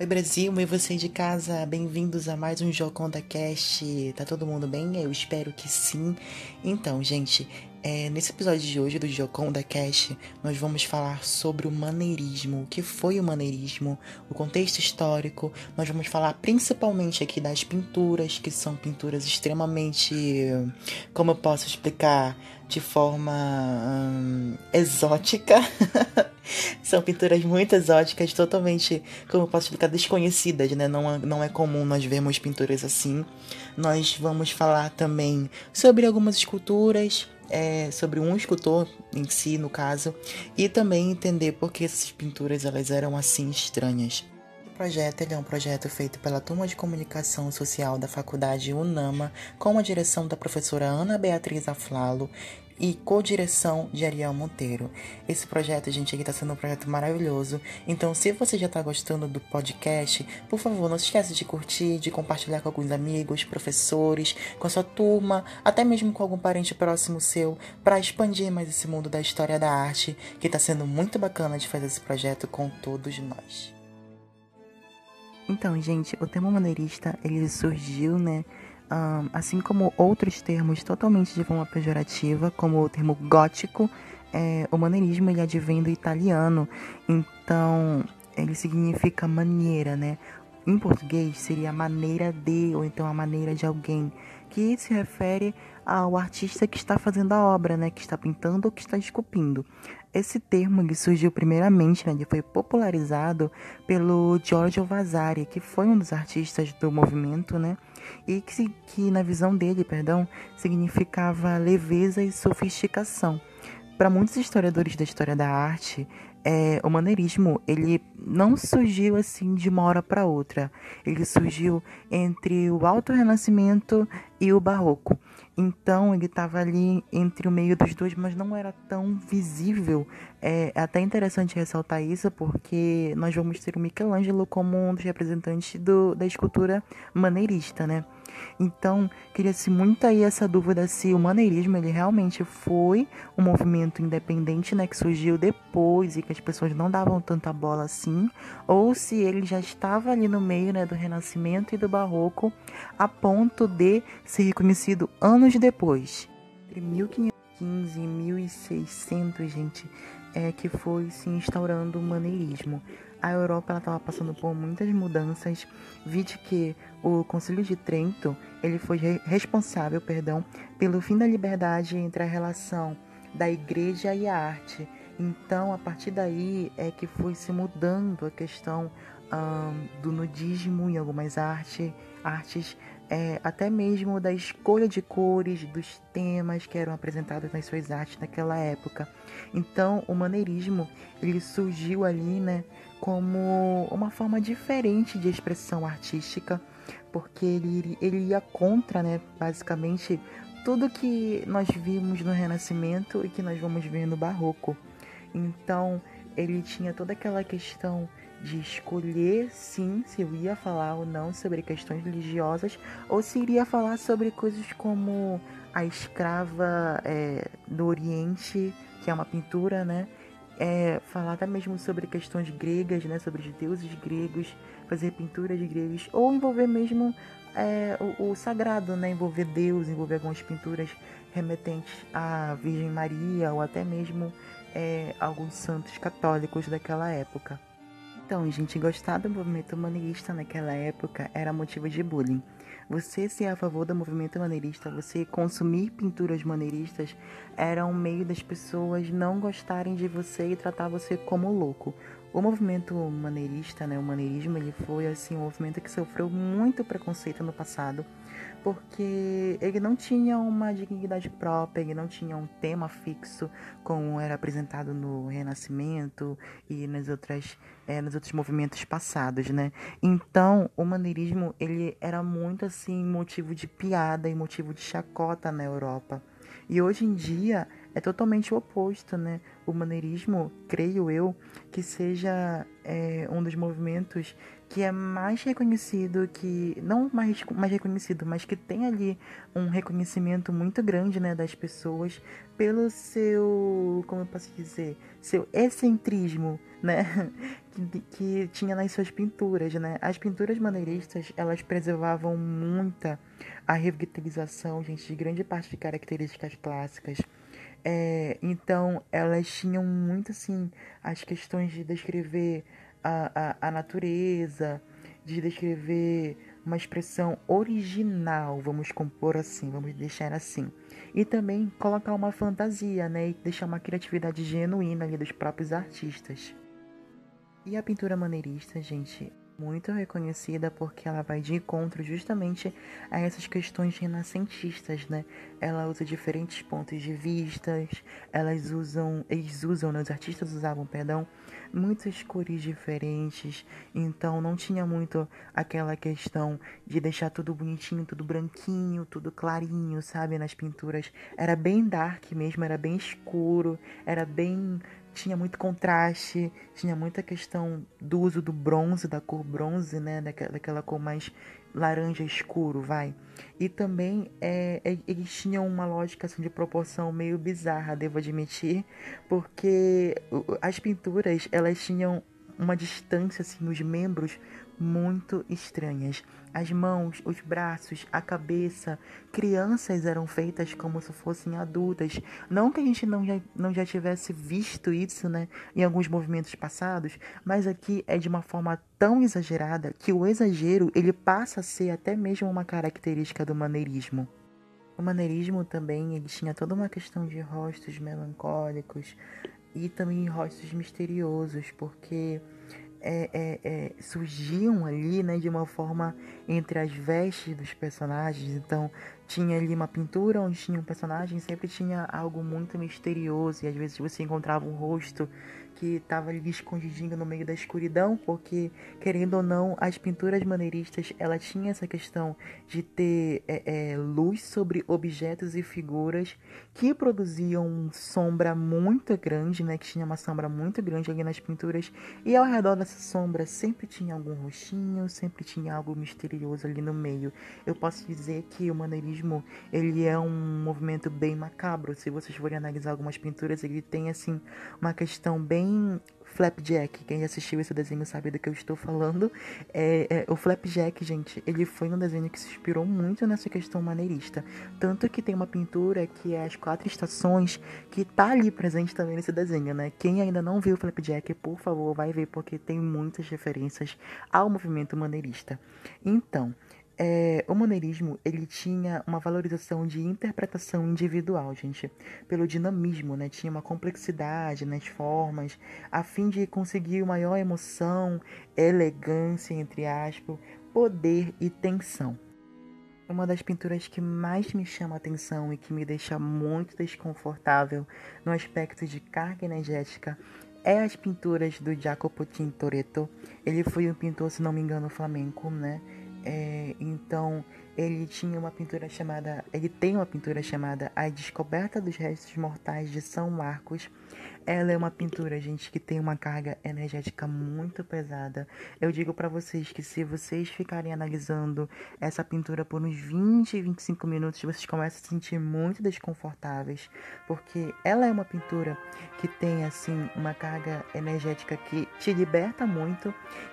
Oi Brasil, oi vocês de casa, bem-vindos a mais um Joconda Cast. Tá todo mundo bem? Eu espero que sim. Então, gente, é, nesse episódio de hoje do Joconda Cast, nós vamos falar sobre o maneirismo, o que foi o maneirismo, o contexto histórico. Nós vamos falar principalmente aqui das pinturas, que são pinturas extremamente, como eu posso explicar, de forma hum, exótica. São pinturas muito exóticas, totalmente, como eu posso explicar, desconhecidas, né? Não, não é comum nós vermos pinturas assim. Nós vamos falar também sobre algumas esculturas, é, sobre um escultor em si, no caso, e também entender por que essas pinturas elas eram assim estranhas. Projeto é um projeto feito pela Turma de Comunicação Social da Faculdade UNAMA, com a direção da professora Ana Beatriz Aflalo e co-direção de Ariel Monteiro. Esse projeto, gente, aqui tá sendo um projeto maravilhoso. Então, se você já tá gostando do podcast, por favor, não se esqueça de curtir, de compartilhar com alguns amigos, professores, com a sua turma, até mesmo com algum parente próximo seu, para expandir mais esse mundo da história da arte, que tá sendo muito bacana de fazer esse projeto com todos nós. Então, gente, o tema maneirista, ele surgiu, né, um, assim como outros termos totalmente de forma pejorativa, como o termo gótico, é, o maneirismo ele advém do italiano, então ele significa maneira, né? Em português seria maneira de, ou então a maneira de alguém, que se refere ao artista que está fazendo a obra, né? Que está pintando ou que está esculpindo. Esse termo ele surgiu primeiramente, né, foi popularizado pelo Giorgio Vasari, que foi um dos artistas do movimento, né, e que, que na visão dele, perdão, significava leveza e sofisticação. Para muitos historiadores da história da arte, é, o maneirismo ele não surgiu assim de uma hora para outra. Ele surgiu entre o Alto Renascimento e o Barroco. Então ele estava ali entre o meio dos dois, mas não era tão visível. É, é até interessante ressaltar isso, porque nós vamos ter o Michelangelo como um dos representantes do, da escultura maneirista, né? Então, cria-se muito aí essa dúvida se o maneirismo ele realmente foi um movimento independente, né, que surgiu depois e que as pessoas não davam tanta bola assim, ou se ele já estava ali no meio, né, do Renascimento e do Barroco, a ponto de ser reconhecido anos depois. Entre 1515 e 1600, gente, é que foi se instaurando o maneirismo a Europa estava passando por muitas mudanças. Vide que o Concílio de Trento ele foi responsável, perdão, pelo fim da liberdade entre a relação da Igreja e a arte. Então, a partir daí é que foi se mudando a questão do nudismo em algumas arte, artes, é, até mesmo da escolha de cores, dos temas que eram apresentados nas suas artes naquela época. Então, o maneirismo ele surgiu ali, né, como uma forma diferente de expressão artística, porque ele, ele ia contra, né, basicamente, tudo que nós vimos no Renascimento e que nós vamos ver no Barroco. Então, ele tinha toda aquela questão de escolher, sim, se eu ia falar ou não sobre questões religiosas, ou se iria falar sobre coisas como a escrava é, do Oriente, que é uma pintura, né? é, falar até mesmo sobre questões gregas, né, sobre os deuses gregos, fazer pinturas gregas, ou envolver mesmo é, o, o, sagrado, né, envolver Deus, envolver algumas pinturas remetentes à Virgem Maria, ou até mesmo é, alguns santos católicos daquela época. Então, gente, gostar do movimento humanista naquela época era motivo de bullying. Você ser a favor do movimento maneirista, você consumir pinturas maneiristas, era um meio das pessoas não gostarem de você e tratar você como louco. O movimento maneirista, né, o maneirismo, ele foi assim um movimento que sofreu muito preconceito no passado porque ele não tinha uma dignidade própria, ele não tinha um tema fixo como era apresentado no Renascimento e nas outras, é, nos outros movimentos passados, né? Então, o maneirismo ele era muito assim motivo de piada e motivo de chacota na Europa. E hoje em dia é totalmente o oposto, né? O maneirismo, creio eu, que seja é, um dos movimentos que é mais reconhecido, que não mais, mais reconhecido, mas que tem ali um reconhecimento muito grande, né, das pessoas pelo seu, como eu posso dizer, seu excentrismo, né, que, que tinha nas suas pinturas, né. As pinturas maneiristas, elas preservavam muita a revitalização, gente, de grande parte de características clássicas. É, então, elas tinham muito, assim, as questões de descrever a, a, a natureza, de descrever uma expressão original, vamos compor assim, vamos deixar assim. E também colocar uma fantasia, né? E deixar uma criatividade genuína ali dos próprios artistas. E a pintura maneirista, gente, muito reconhecida porque ela vai de encontro justamente a essas questões renascentistas, né? Ela usa diferentes pontos de vistas, elas usam, eles usam, né? os artistas usavam, perdão, muitas cores diferentes, então não tinha muito aquela questão de deixar tudo bonitinho, tudo branquinho, tudo clarinho, sabe, nas pinturas. Era bem dark mesmo, era bem escuro, era bem tinha muito contraste, tinha muita questão do uso do bronze, da cor bronze, né? Daquela, daquela cor mais laranja escuro, vai. E também é, é, eles tinham uma lógica assim, de proporção meio bizarra, devo admitir, porque as pinturas elas tinham uma distância assim nos membros muito estranhas. As mãos, os braços, a cabeça, crianças eram feitas como se fossem adultas. Não que a gente não já, não já tivesse visto isso, né, em alguns movimentos passados, mas aqui é de uma forma tão exagerada que o exagero ele passa a ser até mesmo uma característica do maneirismo. O maneirismo também ele tinha toda uma questão de rostos melancólicos e também rostos misteriosos, porque é, é, é, surgiam ali né, de uma forma entre as vestes dos personagens. Então, tinha ali uma pintura onde tinha um personagem, sempre tinha algo muito misterioso, e às vezes você encontrava um rosto que estava ali escondidinho no meio da escuridão, porque, querendo ou não, as pinturas maneiristas, ela tinha essa questão de ter é, é, luz sobre objetos e figuras que produziam sombra muito grande, né, que tinha uma sombra muito grande ali nas pinturas, e ao redor dessa sombra sempre tinha algum rostinho, sempre tinha algo misterioso ali no meio. Eu posso dizer que o maneirismo, ele é um movimento bem macabro, se vocês forem analisar algumas pinturas, ele tem, assim, uma questão bem Flapjack. Quem assistiu esse desenho sabe do que eu estou falando. É, é, o Flapjack, gente, ele foi um desenho que se inspirou muito nessa questão maneirista. Tanto que tem uma pintura que é As Quatro Estações, que tá ali presente também nesse desenho, né? Quem ainda não viu o Flapjack, por favor, vai ver, porque tem muitas referências ao movimento maneirista. Então, é, o maneirismo ele tinha uma valorização de interpretação individual, gente, pelo dinamismo, né? Tinha uma complexidade nas formas, a fim de conseguir maior emoção, elegância, entre aspas, poder e tensão. Uma das pinturas que mais me chama a atenção e que me deixa muito desconfortável no aspecto de carga energética é as pinturas do Jacopo Tintoretto. Ele foi um pintor, se não me engano, flamenco, né? É, então ele tinha uma pintura chamada, ele tem uma pintura chamada A Descoberta dos Restos Mortais de São Marcos. Ela é uma pintura, gente, que tem uma carga energética muito pesada. Eu digo para vocês que se vocês ficarem analisando essa pintura por uns 20, 25 minutos, vocês começam a se sentir muito desconfortáveis, porque ela é uma pintura que tem assim uma carga energética que te liberta muito,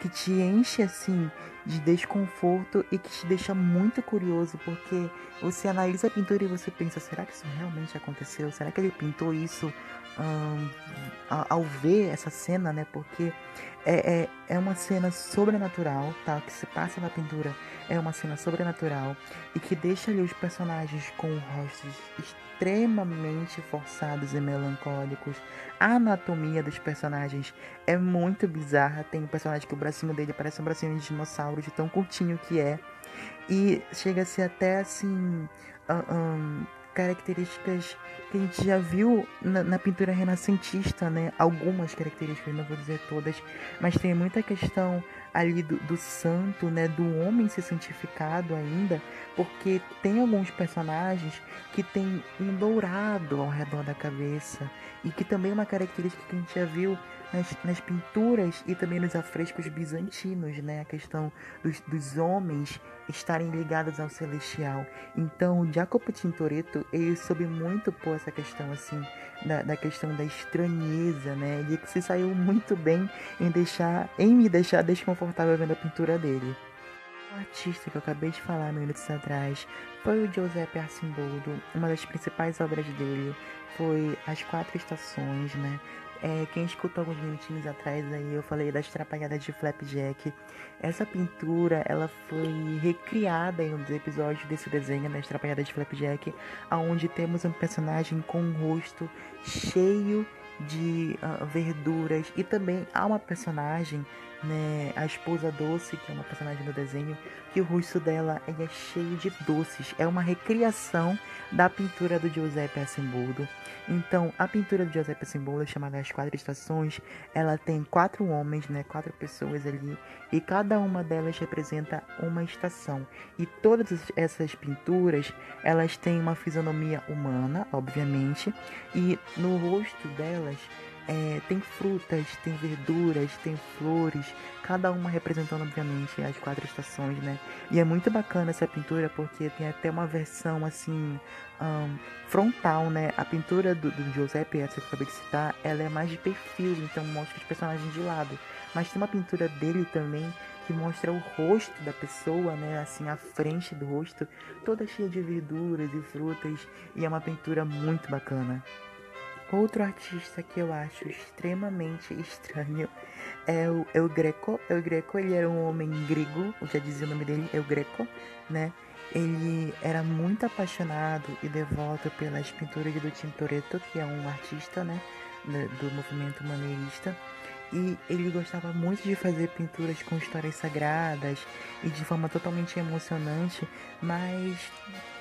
que te enche assim de desconforto e que te deixa muito curioso, porque você analisa a pintura e você pensa: será que isso realmente aconteceu? Será que ele pintou isso ao ver essa cena, né? Porque é, é, é uma cena sobrenatural, tá? Que se passa na pintura é uma cena sobrenatural e que deixa ali os personagens com rostos extremamente forçados e melancólicos. A anatomia dos personagens é muito bizarra. Tem um personagem que o bracinho dele parece um bracinho de dinossauro, de tão curtinho que é. E chega a ser até assim. Um, características que a gente já viu na, na, pintura renascentista, né? Algumas características, não vou dizer todas, mas tem muita questão ali do, do santo, né, do homem ser santificado ainda, porque tem alguns personagens que tem um dourado ao redor da cabeça e que também é uma característica que a gente já viu nas, nas pinturas e também nos afrescos bizantinos, né? A questão dos, dos homens estarem ligados ao celestial. Então, Jacopo Tintoretto, ele soube muito pôr essa questão, assim, da, da questão da estranheza, né? Ele se saiu muito bem em, deixar, em me deixar desconfortável vendo a pintura dele. Artista que eu acabei de falar minutos atrás foi o Giuseppe Arcimboldo. Uma das principais obras dele foi As Quatro Estações, né? É, quem escutou alguns minutinhos atrás aí, eu falei das trapalhadas de Flapjack. Essa pintura, ela foi recriada em um dos episódios desse desenho, das trapalhadas de Flapjack, onde temos um personagem com um rosto cheio de uh, verduras e também há uma personagem né, a esposa doce, que é uma personagem do desenho, que o rosto dela é cheio de doces. É uma recriação da pintura do Giuseppe Assemboldo. Então, a pintura do Giuseppe Assemboldo, chamada As Quatro Estações, ela tem quatro homens, né, quatro pessoas ali, e cada uma delas representa uma estação. E todas essas pinturas, elas têm uma fisionomia humana, obviamente, e no rosto delas é, tem frutas, tem verduras, tem flores, cada uma representando, obviamente, as quatro estações, né? E é muito bacana essa pintura porque tem até uma versão assim. Um, frontal, né? A pintura do, do Giuseppe, essa que eu acabei de citar, ela é mais de perfil, então mostra os personagens de lado. Mas tem uma pintura dele também que mostra o rosto da pessoa, né? Assim, a frente do rosto, toda cheia de verduras e frutas, e é uma pintura muito bacana. Outro artista que eu acho extremamente estranho é o El Greco. El Greco, ele era um homem grego, já dizia o nome dele, El Greco, né? Ele era muito apaixonado e devoto pelas pinturas do Tintoretto, que é um artista, né, do movimento maneirista. E ele gostava muito de fazer pinturas com histórias sagradas e de forma totalmente emocionante, mas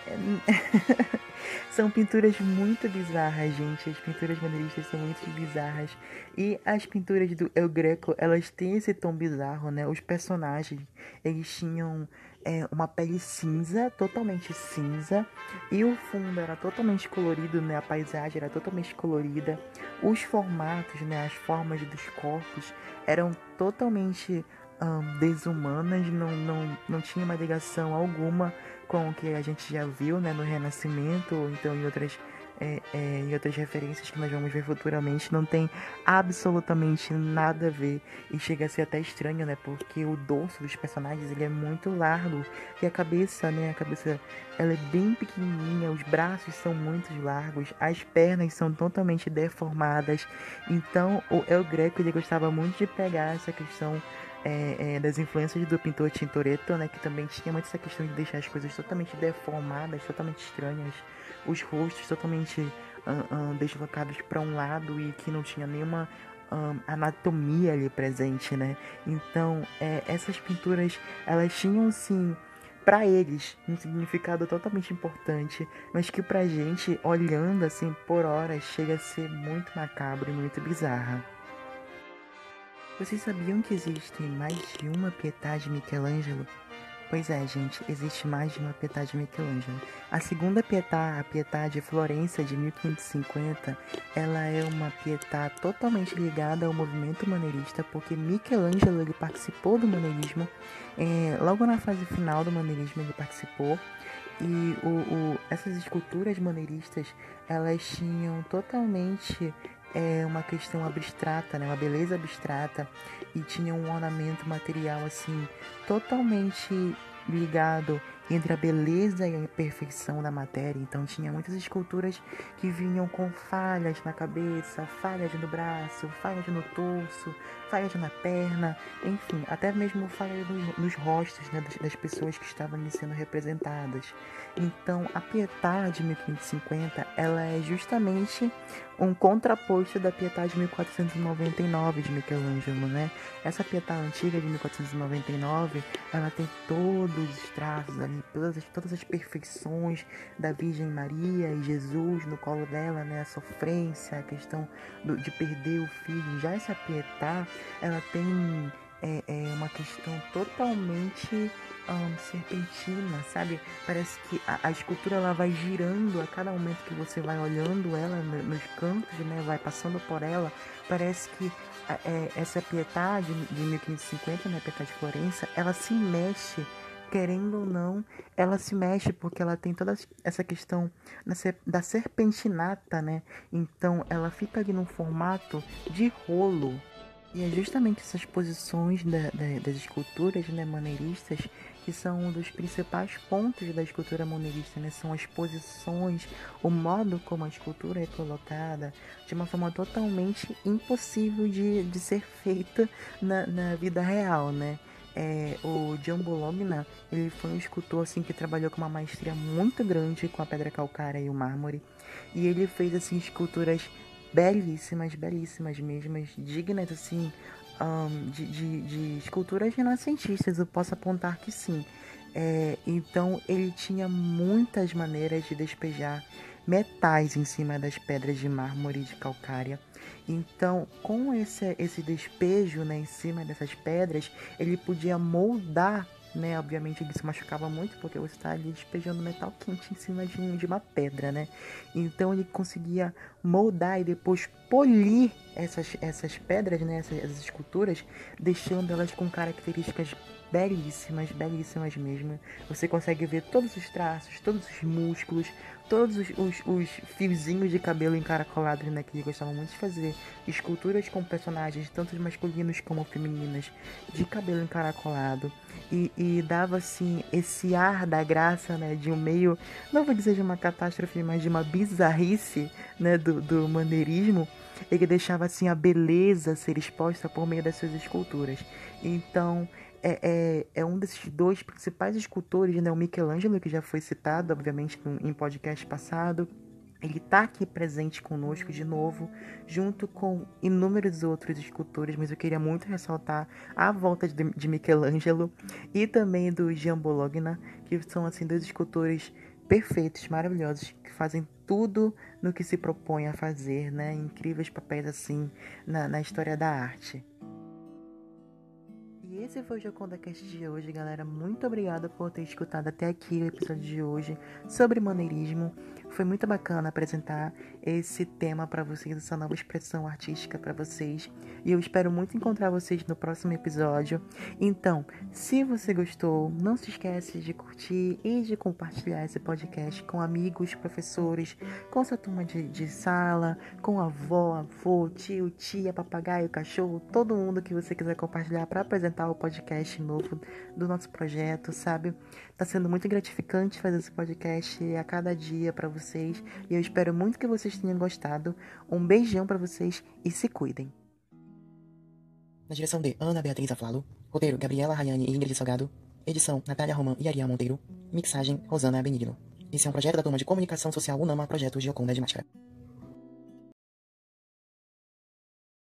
são pinturas muito bizarras, gente. As pinturas maneiristas são muito bizarras. E as pinturas do El Greco, elas têm esse tom bizarro, né? Os personagens, eles tinham é, uma pele cinza, totalmente cinza. E o fundo era totalmente colorido, né? A paisagem era totalmente colorida. Os formatos, né? As formas dos corpos eram totalmente um, desumanas. Não, não, não tinha uma ligação alguma com o que a gente já viu né, no Renascimento, ou então em outras, é, é, em outras referências que nós vamos ver futuramente, não tem absolutamente nada a ver e chega a ser até estranho, né? Porque o dorso dos personagens ele é muito largo e a cabeça, né? A cabeça ela é bem pequenininha, os braços são muito largos, as pernas são totalmente deformadas. Então o El Greco ele gostava muito de pegar essa questão é, é, das influências do pintor Tintoretto, né, que também tinha muito essa questão de deixar as coisas totalmente deformadas, totalmente estranhas, os rostos totalmente deslocados para um lado e que não tinha nenhuma um, anatomia ali presente, né? Então, é, essas pinturas, elas tinham sim para eles um significado totalmente importante, mas que pra gente, olhando assim por horas, chega a ser muito macabro e muito bizarra. Vocês sabiam que existem mais de uma Pietà de Michelangelo? Pois é, gente, existe mais de uma Pietà de Michelangelo. A segunda Pietà, a Pietà de Florença de 1550, ela é uma Pietà totalmente ligada ao movimento maneirista, porque Michelangelo ele participou do maneirismo, é, logo na fase final do maneirismo ele participou, e o, o, essas esculturas maneiristas, elas tinham totalmente é uma questão abstrata, né? Uma beleza abstrata e tinha um ornamento material assim totalmente ligado entre a beleza e a perfeição da matéria. Então tinha muitas esculturas que vinham com falhas na cabeça, falhas no braço, falhas no torso, falhas na perna, enfim, até mesmo falhas nos, nos rostos né, das, das, pessoas que estavam ali sendo representadas. Então a Pietà de 1550 ela é justamente um contraposto da Pietà de 1499 de Michelangelo, né? Essa Pietà antiga de 1499, ela tem todos os traços ali, todas as, todas as perfeições da Virgem Maria e Jesus no colo dela, né? A sofrência, a questão do, de perder o filho. Já essa Pietà, ela tem é, é uma questão totalmente um, serpentina, sabe? Parece que a, a, escultura ela vai girando a cada momento que você vai olhando ela nos cantos, né? Vai passando por ela. Parece que é, essa pietade de 1550, né? Pietade de Florença, ela se mexe querendo ou não, ela se mexe porque ela tem toda essa questão da serpentinata, né? Então ela fica ali num formato de rolo. E é justamente essas posições da, da, das esculturas né, maneiristas que são um dos principais pontos da escultura moneirista, né? São as posições, o modo como a escultura é colocada, de uma forma totalmente impossível de, de ser feita na, na vida real, né? É, o John Bologna, ele foi um escultor assim que trabalhou com uma maestria muito grande com a pedra calcária e o mármore, e ele fez assim esculturas belíssimas, belíssimas mesmo, dignas assim um, de, de, de, esculturas renascentistas, eu posso apontar que sim. É, então ele tinha muitas maneiras de despejar metais em cima das pedras de mármore de calcária. Então, com esse, esse despejo né, em cima dessas pedras, ele podia moldar né? Obviamente ele se machucava muito porque você está ali despejando metal quente em cima de, de uma pedra, né? Então ele conseguia moldar e depois polir essas, essas pedras, né? Essas, essas esculturas, deixando elas com características belíssimas, belíssimas mesmo. Você consegue ver todos os traços, todos os músculos, todos os, os, os fiozinhos de cabelo encaracolados, né? Que gostavam muito de fazer. Esculturas com personagens, tanto masculinos como femininas, de cabelo encaracolado. E, e dava, assim, esse ar da graça, né? De um meio, não vou dizer de uma catástrofe, mas de uma bizarrice, né? Do, do maneirismo. Ele deixava, assim, a beleza ser exposta por meio das suas esculturas. Então, é, é, é, um desses dois principais escultores, né? O Michelangelo, que já foi citado, obviamente, em podcast passado. Ele está aqui presente conosco de novo, junto com inúmeros outros escultores, mas eu queria muito ressaltar a volta de, de Michelangelo e também do Jean Bologna, que são assim dois escultores perfeitos, maravilhosos, que fazem tudo no que se propõe a fazer, né? Incríveis papéis assim na, na história da arte. Esse foi o Joconda Cast de hoje, galera. Muito obrigada por ter escutado até aqui o episódio de hoje sobre maneirismo. Foi muito bacana apresentar esse tema para vocês, essa nova expressão artística para vocês. E eu espero muito encontrar vocês no próximo episódio. Então, se você gostou, não se esquece de curtir e de compartilhar esse podcast com amigos, professores, com sua turma de, de sala, com avó, avô, tio, tia, papagaio, cachorro, todo mundo que você quiser compartilhar para apresentar o podcast novo do nosso projeto, sabe? Tá sendo muito gratificante fazer esse podcast a cada dia para vocês e eu espero muito que vocês tenham gostado. Um beijão para vocês e se cuidem. Na direção de Ana Beatriz Aflalo, roteiro Gabriela Rayane e Ingrid Salgado, edição Natália Roman e Ariel Monteiro, mixagem Rosana Benigno. Esse é um projeto da turma de comunicação social Unama, projeto Gioconda de Máscara.